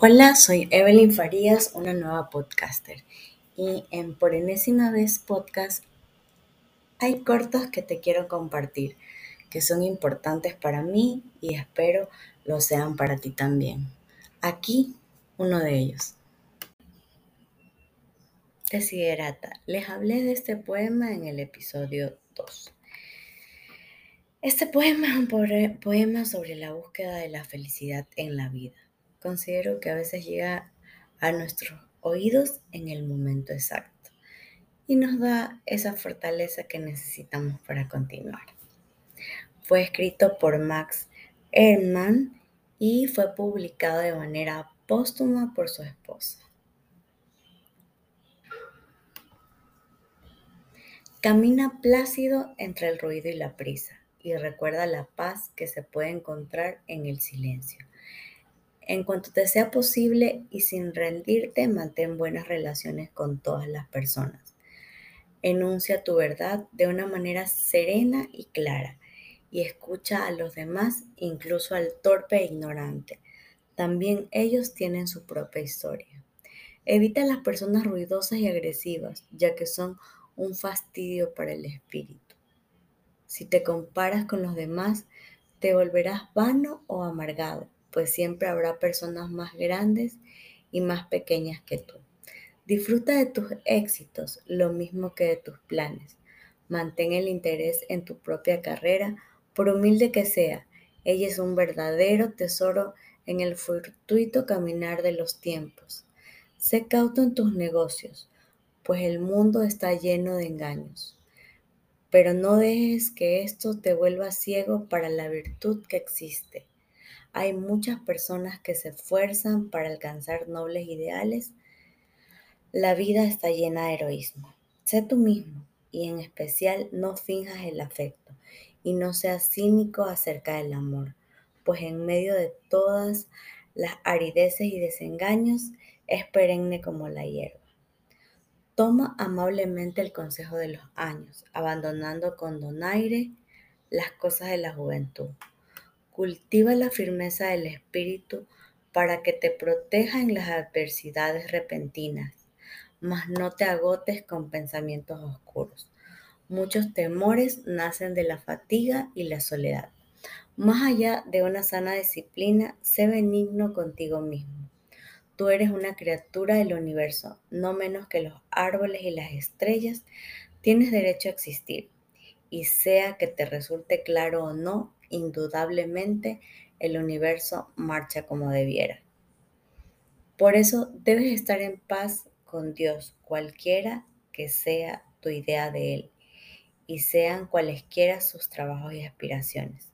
Hola, soy Evelyn Farías, una nueva podcaster. Y en Por enésima vez podcast hay cortos que te quiero compartir, que son importantes para mí y espero lo sean para ti también. Aquí uno de ellos. Desiderata. Les hablé de este poema en el episodio 2. Este poema es un poema sobre la búsqueda de la felicidad en la vida considero que a veces llega a nuestros oídos en el momento exacto y nos da esa fortaleza que necesitamos para continuar. Fue escrito por Max Ehrmann y fue publicado de manera póstuma por su esposa. Camina plácido entre el ruido y la prisa y recuerda la paz que se puede encontrar en el silencio. En cuanto te sea posible y sin rendirte, mantén buenas relaciones con todas las personas. Enuncia tu verdad de una manera serena y clara y escucha a los demás, incluso al torpe e ignorante. También ellos tienen su propia historia. Evita las personas ruidosas y agresivas, ya que son un fastidio para el espíritu. Si te comparas con los demás, te volverás vano o amargado pues siempre habrá personas más grandes y más pequeñas que tú. Disfruta de tus éxitos lo mismo que de tus planes. Mantén el interés en tu propia carrera, por humilde que sea. Ella es un verdadero tesoro en el fortuito caminar de los tiempos. Sé cauto en tus negocios, pues el mundo está lleno de engaños. Pero no dejes que esto te vuelva ciego para la virtud que existe. Hay muchas personas que se esfuerzan para alcanzar nobles ideales. La vida está llena de heroísmo. Sé tú mismo y en especial no finjas el afecto y no seas cínico acerca del amor, pues en medio de todas las arideces y desengaños es perenne como la hierba. Toma amablemente el consejo de los años, abandonando con donaire las cosas de la juventud. Cultiva la firmeza del espíritu para que te proteja en las adversidades repentinas, mas no te agotes con pensamientos oscuros. Muchos temores nacen de la fatiga y la soledad. Más allá de una sana disciplina, sé benigno contigo mismo. Tú eres una criatura del universo, no menos que los árboles y las estrellas. Tienes derecho a existir. Y sea que te resulte claro o no, indudablemente el universo marcha como debiera. Por eso debes estar en paz con Dios, cualquiera que sea tu idea de Él, y sean cualesquiera sus trabajos y aspiraciones.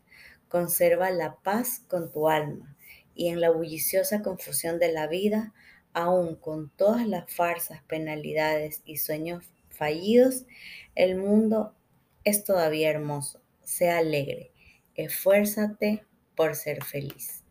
Conserva la paz con tu alma, y en la bulliciosa confusión de la vida, aun con todas las farsas, penalidades y sueños fallidos, el mundo es todavía hermoso. Sea alegre Esfuérzate por ser feliz.